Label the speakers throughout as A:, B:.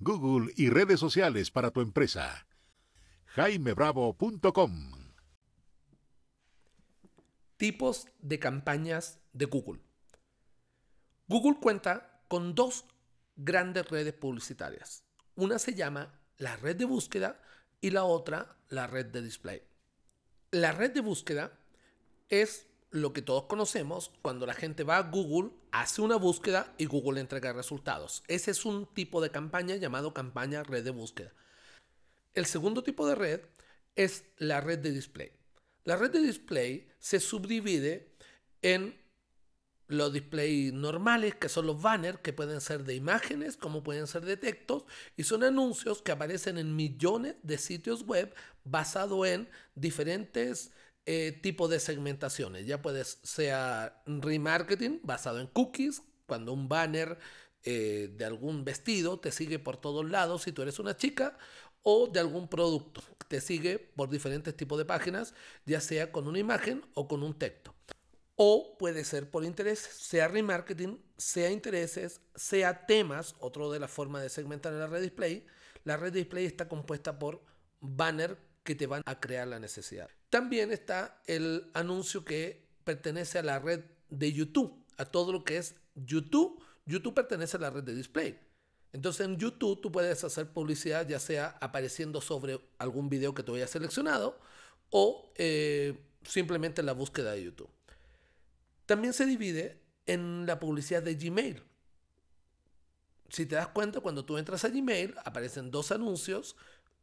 A: Google y redes sociales para tu empresa. jaimebravo.com
B: Tipos de campañas de Google. Google cuenta con dos grandes redes publicitarias. Una se llama la red de búsqueda y la otra la red de display. La red de búsqueda es lo que todos conocemos cuando la gente va a Google, hace una búsqueda y Google entrega resultados. Ese es un tipo de campaña llamado campaña red de búsqueda. El segundo tipo de red es la red de display. La red de display se subdivide en los displays normales, que son los banners, que pueden ser de imágenes, como pueden ser de textos, y son anuncios que aparecen en millones de sitios web basado en diferentes eh, tipos de segmentaciones. Ya puede ser remarketing basado en cookies, cuando un banner eh, de algún vestido te sigue por todos lados si tú eres una chica, o de algún producto, te sigue por diferentes tipos de páginas, ya sea con una imagen o con un texto. O puede ser por intereses, sea remarketing, sea intereses, sea temas, otro de las formas de segmentar en la red display. La red display está compuesta por banner que te van a crear la necesidad. También está el anuncio que pertenece a la red de YouTube, a todo lo que es YouTube. YouTube pertenece a la red de display. Entonces en YouTube tú puedes hacer publicidad ya sea apareciendo sobre algún video que tú hayas seleccionado o eh, simplemente en la búsqueda de YouTube. También se divide en la publicidad de Gmail. Si te das cuenta, cuando tú entras a Gmail, aparecen dos anuncios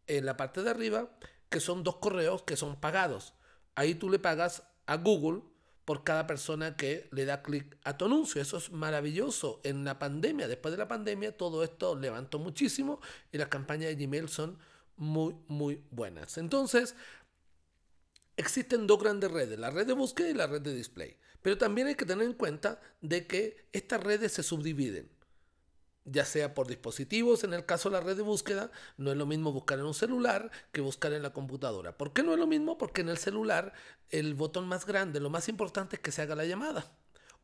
B: en la parte de arriba, que son dos correos que son pagados. Ahí tú le pagas a Google por cada persona que le da clic a tu anuncio. Eso es maravilloso. En la pandemia, después de la pandemia, todo esto levantó muchísimo y las campañas de Gmail son muy, muy buenas. Entonces, existen dos grandes redes, la red de búsqueda y la red de display. Pero también hay que tener en cuenta de que estas redes se subdividen, ya sea por dispositivos, en el caso de la red de búsqueda, no es lo mismo buscar en un celular que buscar en la computadora. ¿Por qué no es lo mismo? Porque en el celular el botón más grande, lo más importante es que se haga la llamada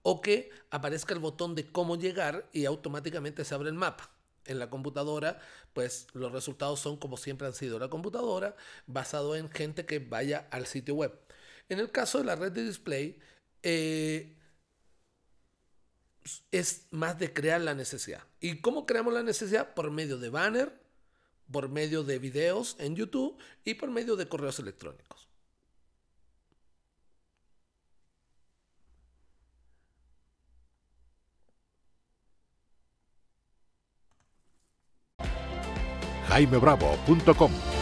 B: o que aparezca el botón de cómo llegar y automáticamente se abre el mapa. En la computadora, pues los resultados son como siempre han sido la computadora, basado en gente que vaya al sitio web. En el caso de la red de display, eh, es más de crear la necesidad. ¿Y cómo creamos la necesidad? Por medio de banner, por medio de videos en YouTube y por medio de correos electrónicos.
A: jaimebravo.com